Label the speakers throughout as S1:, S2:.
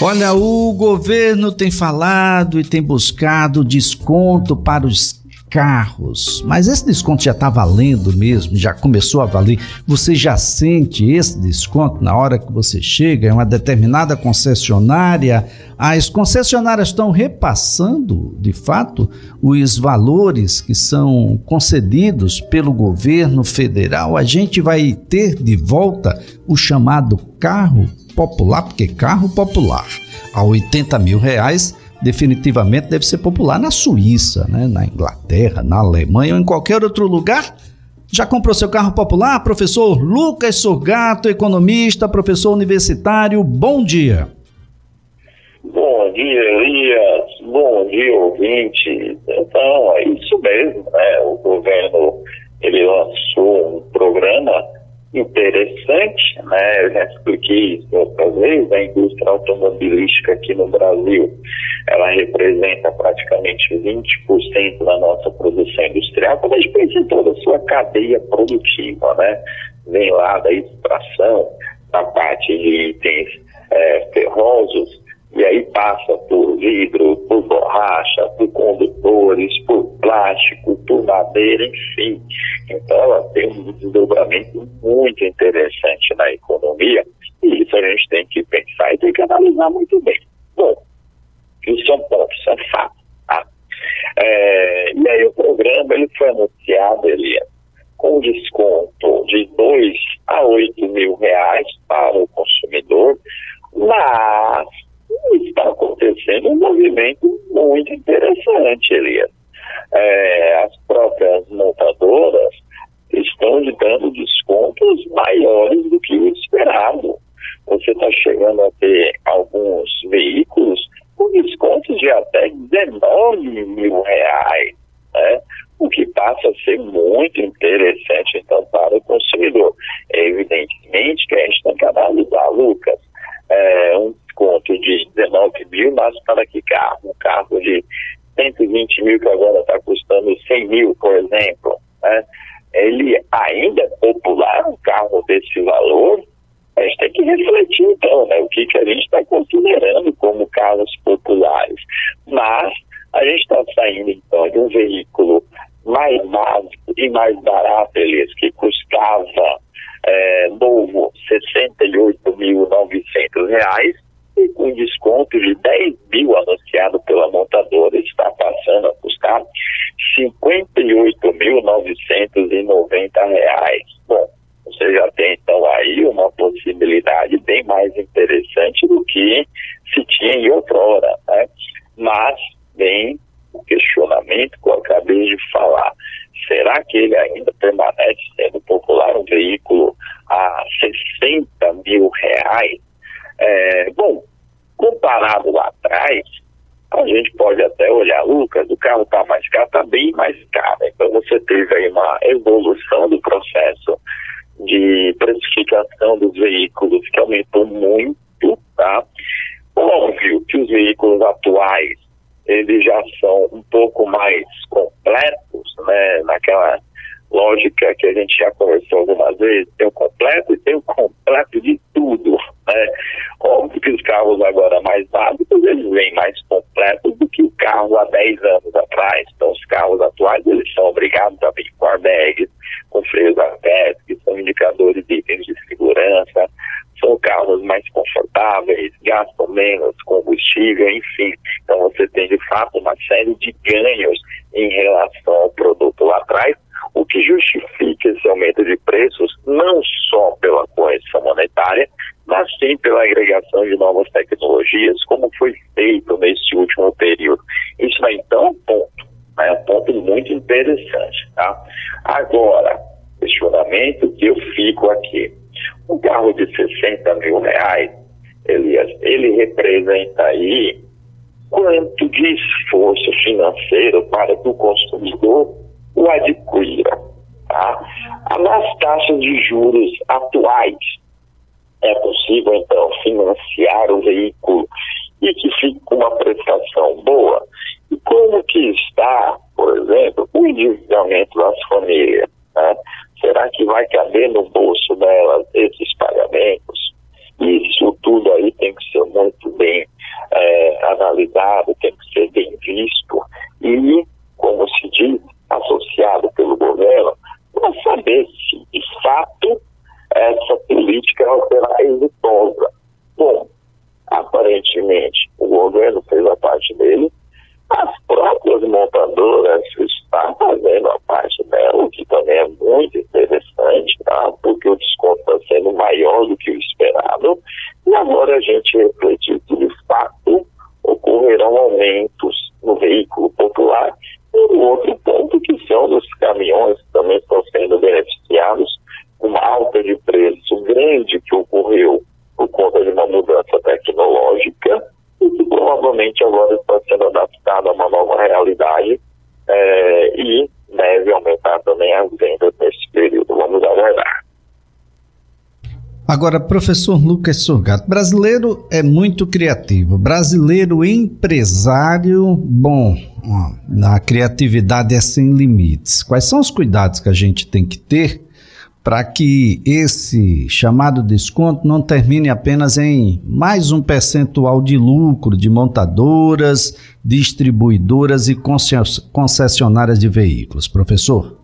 S1: Olha, o governo tem falado e tem buscado desconto para os carros, mas esse desconto já está valendo mesmo, já começou a valer. Você já sente esse desconto na hora que você chega em uma determinada concessionária? As concessionárias estão repassando, de fato, os valores que são concedidos pelo governo federal. A gente vai ter de volta o chamado carro popular, porque carro popular a 80 mil reais definitivamente deve ser popular na Suíça, né? na Inglaterra, na Alemanha ou em qualquer outro lugar. Já comprou seu carro popular? Professor Lucas Sorgato, economista, professor universitário, bom dia.
S2: Bom dia, Elias. Bom dia, ouvinte. Então, é isso mesmo, né? O governo, ele lançou um programa interessante, né? Eu já expliquei isso outras vezes, a indústria automobilística aqui no Brasil, ela representa praticamente 20% da nossa produção industrial, quando a gente pensa em toda a sua cadeia produtiva, né? Vem lá da extração, da parte de itens é, ferrosos, e aí passa por vidro, por borracha, por condutores, por plástico, por madeira, enfim. Então ela tem um desdobramento muito interessante na economia e isso a gente tem que pensar e tem que analisar muito bem. Bom, isso são pontos, são fatos. Tá? É, e aí o programa ele foi anunciado, ele com desconto de 2 a 8 mil reais para o consumidor, mas está acontecendo um movimento muito interessante, Elias. É, as próprias montadoras estão lhe dando descontos maiores do que o esperado. Você está chegando a ter alguns veículos com descontos de até 19 mil reais, né? o que passa a ser muito interessante, então, para o consumidor. É evidentemente que a gente tem que analisar, Lucas, é, um desconto de 19 mil, mas para que carro? Carro de 120 mil que agora está custando 100 mil, por exemplo, né? ele ainda é popular, um carro desse valor, a gente tem que refletir então, né? O que, que a gente está considerando como carros populares. Mas a gente está saindo então de um veículo mais básico e mais barato, eles que custava é, novo R$ 68.900 e com desconto de 10 mil anunciado pela montadora está passando a custar R$ 58.990. Bom, você já tem então aí uma possibilidade bem mais interessante do que se tinha em outrora, né? Mas vem o questionamento que eu acabei de falar. Será que ele ainda permanece sendo popular um veículo a 60 mil reais? É, bom, comparado lá atrás, a gente pode até olhar, Lucas, o carro está mais caro, está bem mais caro. Então você teve aí uma evolução do processo de precificação dos veículos que aumentou muito, tá? Óbvio que os veículos atuais, eles já são um pouco mais completos, né? Naquela lógica que a gente já conversou algumas vezes, tem o completo e tem o completo de tudo, né? Óbvio que os carros agora mais básicos, eles vêm mais completos do que o carro há 10 anos atrás. Então, os carros atuais, eles são obrigados a vir com airbags, com freios a pé, que são indicadores de itens de segurança, são carros mais confortáveis, gastam menos combustível, enfim. Então, você tem, de fato, uma série de ganhos em relação ao que justifica esse aumento de preços não só pela correção monetária, mas sim pela agregação de novas tecnologias, como foi feito nesse último período. Isso aí, então, é um ponto, né? um ponto muito interessante. Tá? Agora, questionamento que eu fico aqui. Um carro de 60 mil reais, Elias, ele representa aí quanto de esforço financeiro para que o consumidor o adquira. Nas taxas de juros atuais, é possível, então, financiar o veículo e que fique com uma prestação boa? E como que está, por exemplo, o endividamento das famílias? Né? Será que vai caber no bolso delas esses pagamentos? Isso tudo aí tem que ser muito bem analisado, tem que ser bem visto e, como se diz, associado pelo governo, para saber se, de fato, essa política será exitosa. Bom, aparentemente, o governo fez a parte dele, as próprias montadoras estão fazendo a parte dela, o que também é muito interessante, tá? porque o desconto está sendo maior do que o esperado, e agora a gente refletir que, de fato, ocorrerão aumentos no veículo popular, e o outro ponto que são dos caminhões que também estão sendo beneficiados, uma alta de preço grande que ocorreu por conta de uma mudança tecnológica, e que provavelmente agora está sendo adaptado a uma nova realidade é, e deve aumentar também as vendas nesse período. Vamos aguardar.
S1: Agora, professor Lucas Surgato, brasileiro é muito criativo, brasileiro empresário, bom, a criatividade é sem limites. Quais são os cuidados que a gente tem que ter para que esse chamado desconto não termine apenas em mais um percentual de lucro de montadoras, distribuidoras e concessionárias de veículos. Professor?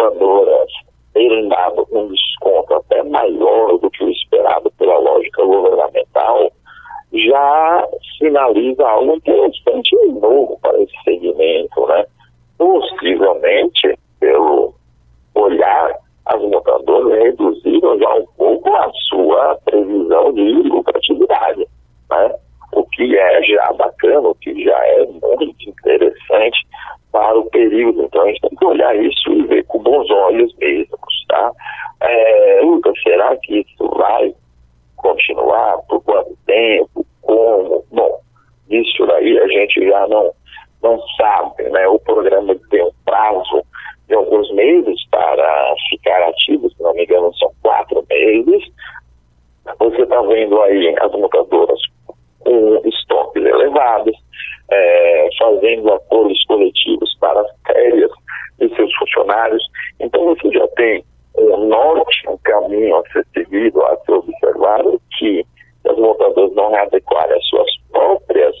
S2: Montadoras terem dado um desconto até maior do que o esperado pela lógica governamental já sinaliza algo interessante e novo para esse segmento, né? Possivelmente, pelo olhar, as montadoras reduziram já um pouco a sua previsão de lucratividade, né? O que é já bacana, o que já é muito interessante para o período. Então a gente tem que olhar isso e ver com bons olhos mesmo, tá? É, Lucas, será que isso vai continuar? Por quanto tempo? Como? Bom, isso daí a gente já não, não sabe, né? O programa tem um prazo de alguns meses para ficar ativo, se não me engano são quatro meses. Você está vendo aí as montadoras com estoques elevados, é, fazendo acordos coletivos para as férias de seus funcionários. Então você já tem um norte, um caminho a ser seguido, a ser observado, que as montadoras não readequarem as suas próprias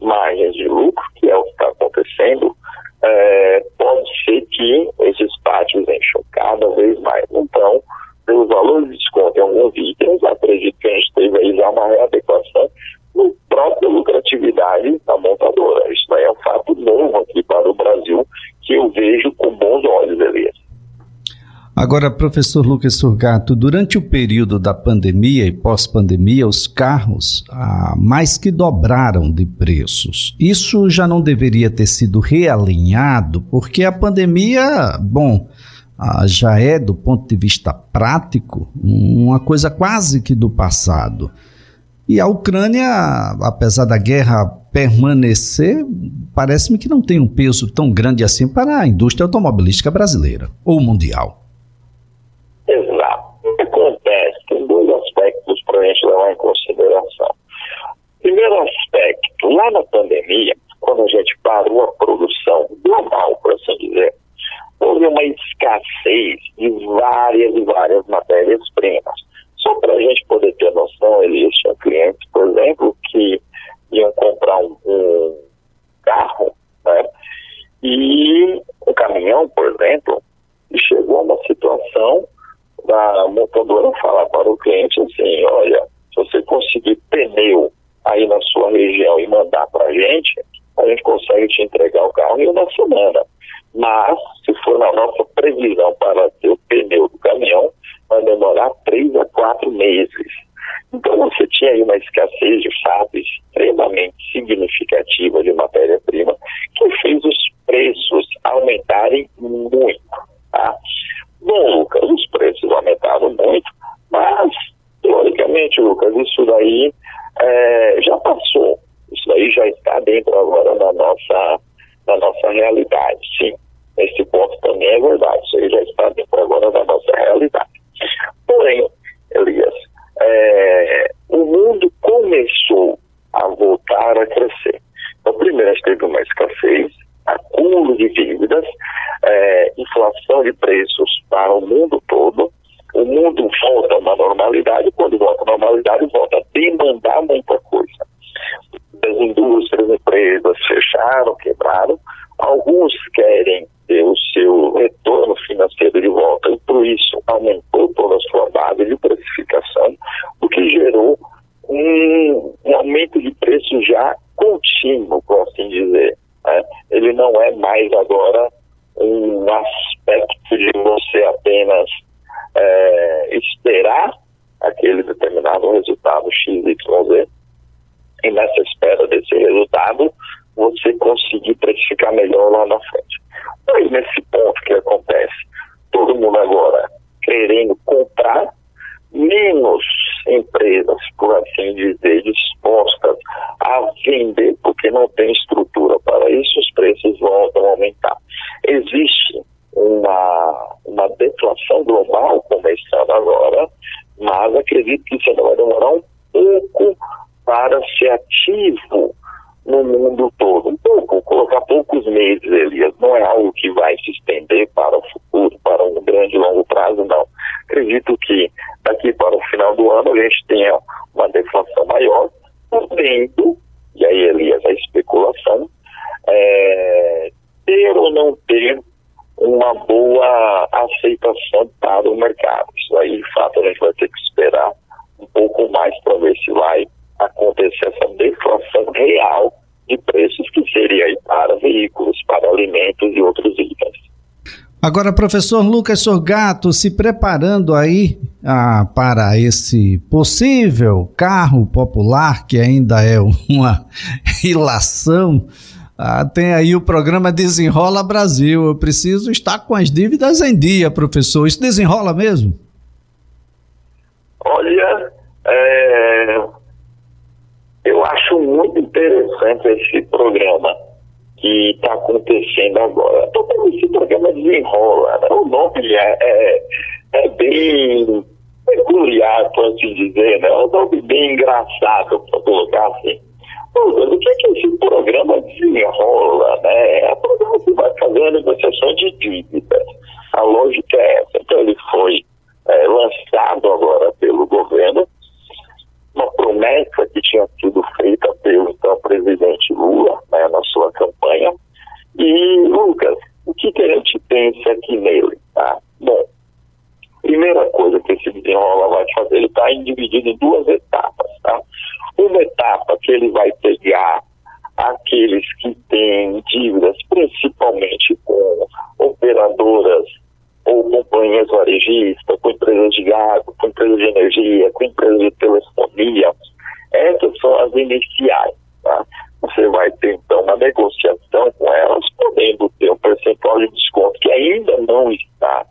S2: margens de lucro, que é o que está acontecendo, é, pode ser que esses pátios encham cada vez mais. Então, pelos valores de desconto em alguns itens, acredito que a gente teve aí já uma readequação no própria lucratividade da montadora. Isso é um fato novo aqui para o Brasil que eu vejo com bons olhos, Elias.
S1: Agora, professor Lucas Surgato, durante o período da pandemia e pós-pandemia, os carros ah, mais que dobraram de preços. Isso já não deveria ter sido realinhado, porque a pandemia, bom, ah, já é, do ponto de vista prático, uma coisa quase que do passado. E a Ucrânia, apesar da guerra permanecer, parece-me que não tem um peso tão grande assim para a indústria automobilística brasileira ou mundial.
S2: Para a gente levar em consideração. Primeiro aspecto, lá na pandemia, quando a gente parou a produção global, por assim dizer, houve uma escassez de várias e várias matérias-primas. Só para a gente poder ter noção, eles tinham clientes, por exemplo, que iam comprar um, um carro, né? E um caminhão, por exemplo, chegou a uma situação da montadora falar para o cliente assim, olha, se você conseguir pneu aí na sua região e mandar para a gente, a gente consegue te entregar o carro em uma semana. Mas, se for na nossa previsão para ter o pneu do caminhão, vai demorar três a quatro meses. Então, você tinha aí uma escassez de fato extremamente significativa de matéria-prima que fez os preços aumentarem muito. Tá? Bom, Lucas, os preços aumentaram muito, mas, teoricamente, Lucas, isso daí é, já passou. Isso daí já está dentro agora da nossa, da nossa realidade, sim. Esse ponto também é verdade, isso aí já está dentro agora da nossa realidade. Porém, Elias, é, o mundo começou a voltar a crescer. Então, primeiro, a gente teve uma escassez, acúmulo de dívidas, é, inflação de preços para o mundo todo, o mundo aumento de preço já contínuo, por assim dizer. Né? Ele não é mais agora um aspecto de você apenas é, esperar aquele determinado resultado XYZ e nessa espera desse resultado você conseguir precificar melhor lá na frente. Mas nesse ponto que acontece, todo mundo agora querendo comprar menos empresas, por assim dizer, dispostas a vender, porque não tem estrutura para isso, os preços voltam a aumentar. Existe uma, uma deflação global começando agora, mas acredito que isso ainda vai demorar um pouco para ser ativo no mundo todo. Um pouco, colocar poucos meses, Elias, não é algo que vai se estender para o futuro, para um grande longo prazo, não. Acredito que daqui para o final do ano a gente tenha uma deflação maior, podendo, e aí, Elias, a especulação, é, ter ou não ter uma boa aceitação para o mercado. Isso aí, de fato, a gente vai ter que esperar um pouco mais para ver se vai acontecer essa deflação real de preços que seria aí para veículos, para alimentos e outros itens.
S1: Agora, professor Lucas Sorgato, se preparando aí ah, para esse possível carro popular, que ainda é uma ilação, ah, tem aí o programa Desenrola Brasil. Eu preciso estar com as dívidas em dia, professor. Isso desenrola mesmo?
S2: Olha, é, eu acho muito interessante esse programa que está acontecendo agora. Todo esse programa desenrola, né? o nome é, é, é, bem peculiar, por assim dizer, né? um nome bem engraçado, para colocar assim. o que é que esse programa desenrola? Né? É um programa que vai fazer negociação de dívidas. A lógica é essa. Então, ele foi é, lançado agora pelo governo uma promessa que tinha sido feita pelo então presidente Lula né, na sua campanha. E, Lucas, o que, que a gente pensa aqui nele? Tá? Bom, primeira coisa que esse desenrola vai fazer, ele está dividido em duas etapas. Tá? Uma etapa que ele vai pegar aqueles que têm dívidas, principalmente com operadoras ou companhias varejistas, com empresas de gás, com empresas de de telefonia. Essas são as iniciais. Tá? Você vai ter, então, uma negociação com elas, podendo ter um percentual de desconto que ainda não está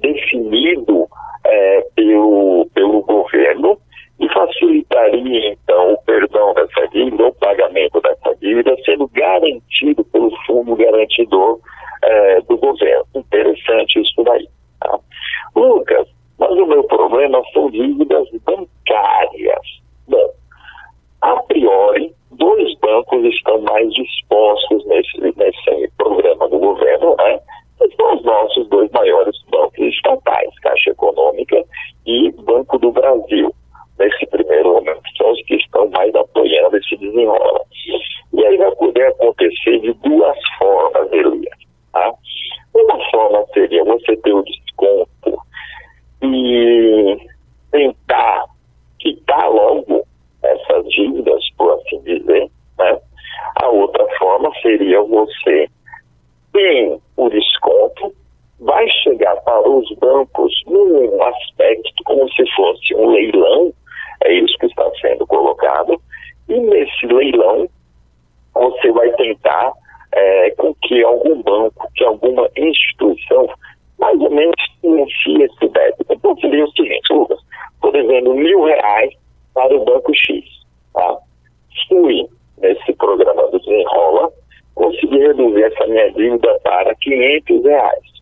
S2: definido é, pelo, pelo governo e facilitaria, então, o perdão dessa dívida, o pagamento dessa dívida, sendo garantido pelo fundo garantidor é, do governo. Interessante isso daí. Tá? Lucas, mas o meu problema são dívidas bancárias. Bom, a priori, dois bancos estão mais dispostos nesse, nesse programa do governo, né? Que são os nossos dois maiores bancos estatais, Caixa Econômica e Banco do Brasil. Nesse primeiro momento, são os que estão mais apoiando esse desenrola. E aí vai poder acontecer de duas formas, Elias. Tá? Uma forma seria você ter o desconto e tentar quitar logo essas dívidas, por assim dizer. Né? A outra forma seria você ter o desconto, vai chegar para os bancos num aspecto como se fosse um leilão, é isso que está sendo colocado, e nesse leilão você vai tentar é, com que algum banco, que alguma instituição, mais ou menos financie esse débito. Então seria o seguinte, Lucas, por exemplo, mil reais para o banco X. Tá? Fui nesse programa do Desenrola, consegui reduzir essa minha dívida para 500 reais.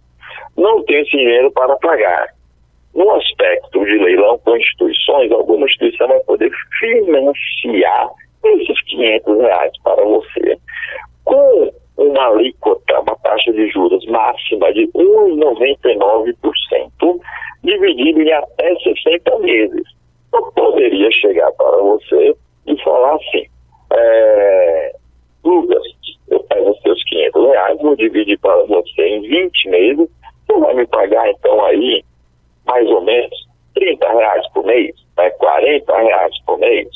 S2: Não tenho dinheiro para pagar. No aspecto de leilão com instituições, alguma instituição vai poder financiar esses 500 reais para você com uma alíquota, uma taxa de juros máxima de 1,99%, dividido em até 60 meses. Eu poderia chegar para você e falar assim, é, Lucas, eu pego os seus 500 reais, vou dividir para você em 20 meses, você vai me pagar então aí mais ou menos 30 reais por mês, né, 40 reais por mês,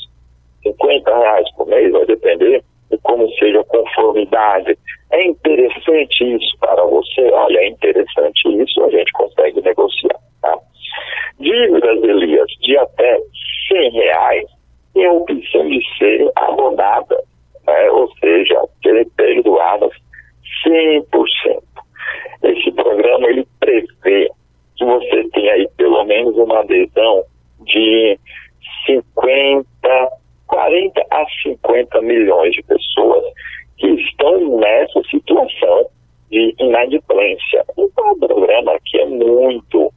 S2: 50 reais por mês, vai depender de como seja a conformidade. É interessante isso para você? Olha, é interessante isso, a gente consegue negociar. Tá? Dívidas, Elias, de até 100 reais, tem a opção de ser abonada, né? ou seja, serem perdoadas 100%. Esse programa ele prevê que você tenha aí pelo menos uma adesão de 50, 40 a 50 milhões de pessoas que estão nessa situação de inadimplência. Então, o programa aqui é muito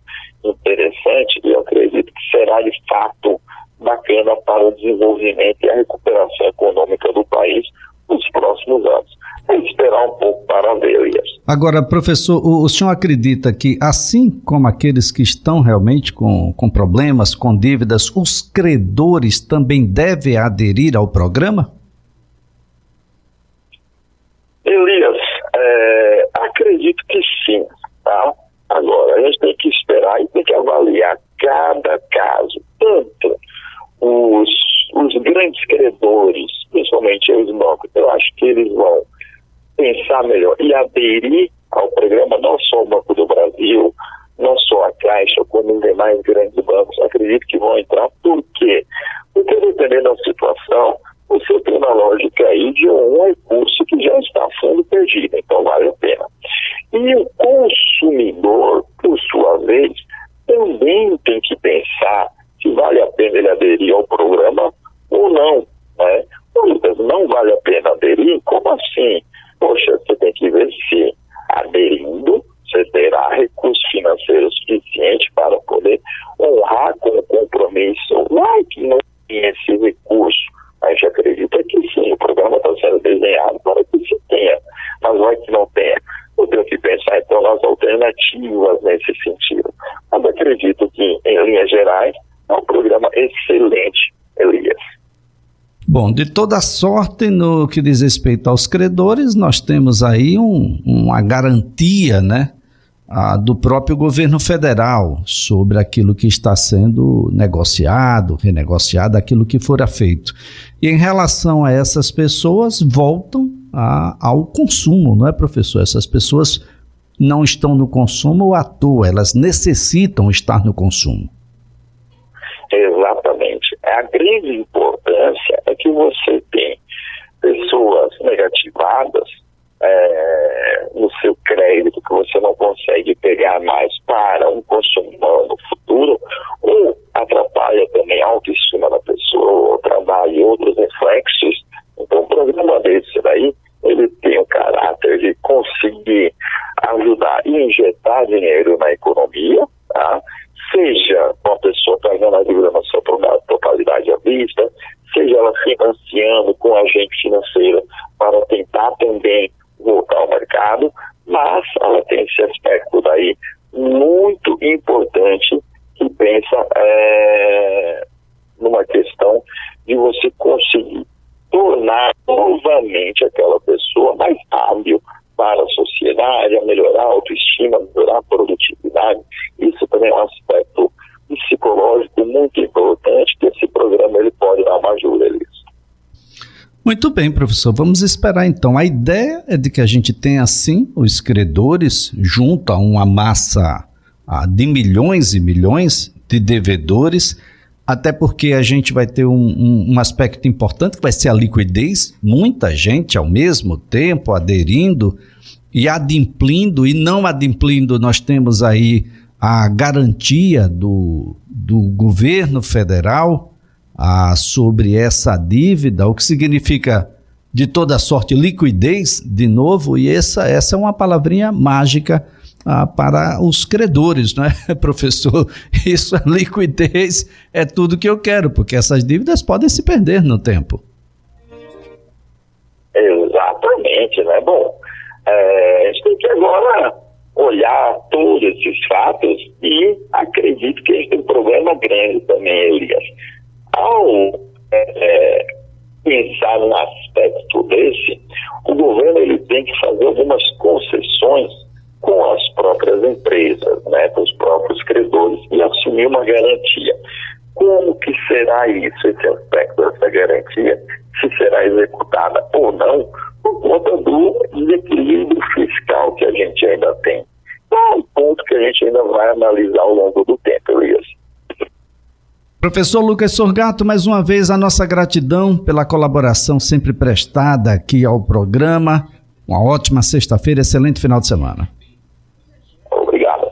S2: interessante e eu acredito que será de fato bacana para o desenvolvimento e a recuperação econômica do país nos próximos anos. É esperar um pouco para ver, Elias.
S1: Agora, professor, o, o, senhor acredita que, assim como aqueles que estão realmente com, com problemas, com dívidas, os credores também devem aderir ao programa?
S2: Elias, é, acredito que sim, tá? Agora, a gente tem que esperar e tem que avaliar cada caso, tanto os, os grandes credores, principalmente os bancos, eu acho que eles vão pensar melhor e aderir ao programa, não só o Banco do Brasil, não só a Caixa, como os demais grandes bancos, acredito que vão entrar. Por quê? Porque dependendo da situação, você tem uma lógica aí de um recurso que já está sendo perdido, então vale a pena. E o consumidor, por sua vez, também tem que pensar se vale a pena ele aderir ao programa ou não. Né? Lucas, não vale a pena aderir? Como assim? Poxa, você tem que ver se aderindo você terá recurso financeiro suficiente para poder honrar com o compromisso. Não é que não tem esse recurso. A gente acredita que sim, o programa está sendo desenhado para que se tenha, mas não é que não tenha. Eu tenho que pensar então nas alternativas nesse sentido. Mas acredito que, em linhas gerais, é um programa excelente, Elias.
S1: Bom, de toda sorte, no que diz respeito aos credores, nós temos aí um, uma garantia, né? do próprio governo federal sobre aquilo que está sendo negociado, renegociado, aquilo que fora feito. E em relação a essas pessoas, voltam a, ao consumo, não é, professor? Essas pessoas não estão no consumo à toa, elas necessitam estar no consumo.
S2: Exatamente. A grande importância é que você tem pessoas negativadas é, no seu crédito que você não consegue pegar mais para um consumo no futuro, ou atrapalha também a autoestima da pessoa, ou trabalha outros reflexos. Então, um programa desse daí, ele tem o caráter de conseguir ajudar e injetar dinheiro na economia, tá? seja uma pessoa pagando a dívida na sua totalidade à vista, seja ela financiando com agente financeiro para tentar também voltar ao mercado, mas ela tem esse aspecto daí muito importante que pensa é, numa questão de você conseguir tornar novamente aquela pessoa mais hábil para a a melhorar a autoestima, melhorar a produtividade. Isso também é um aspecto psicológico muito importante que esse programa ele pode dar uma ajuda, Elias.
S1: Muito bem, professor. Vamos esperar então. A ideia é de que a gente tenha, assim, os credores junto a uma massa de milhões e milhões de devedores, até porque a gente vai ter um, um, um, aspecto importante que vai ser a liquidez. Muita gente ao mesmo tempo aderindo e adimplindo, e não adimplindo, nós temos aí a garantia do, do governo federal ah, sobre essa dívida, o que significa de toda sorte liquidez, de novo, e essa, essa é uma palavrinha mágica ah, para os credores, não é, professor? Isso, a liquidez é tudo que eu quero, porque essas dívidas podem se perder no tempo.
S2: Exatamente, né? Bom, é, a gente tem que agora olhar todos esses fatos e acredito que a gente tem um problema grande também, Elias. Ao é, pensar num aspecto desse, o governo ele tem que fazer algumas concessões com as próprias empresas, né, com os próprios credores e assumir uma garantia. Como que será isso, esse aspecto dessa garantia, se será executada ou não, por conta do desequilíbrio fiscal que a gente ainda tem. Então, é um ponto que a gente ainda vai analisar ao longo do tempo, Elias.
S1: Professor Lucas Sorgato, mais uma vez a nossa gratidão pela colaboração sempre prestada aqui ao programa. Uma ótima sexta-feira, excelente final de semana.
S2: Obrigado.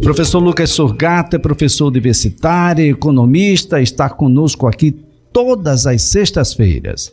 S1: Professor Lucas Sorgato é professor universitário, economista, está conosco aqui todas as sextas-feiras.